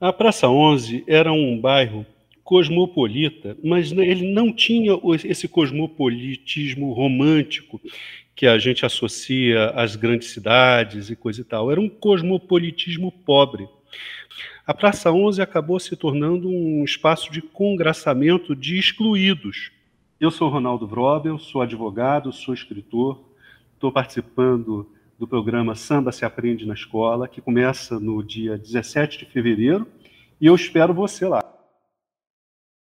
A Praça 11 era um bairro cosmopolita, mas ele não tinha esse cosmopolitismo romântico que a gente associa às grandes cidades e coisa e tal. Era um cosmopolitismo pobre. A Praça 11 acabou se tornando um espaço de congraçamento de excluídos. Eu sou Ronaldo Vrobel, sou advogado, sou escritor, estou participando do programa Samba se Aprende na Escola, que começa no dia 17 de fevereiro, e eu espero você lá.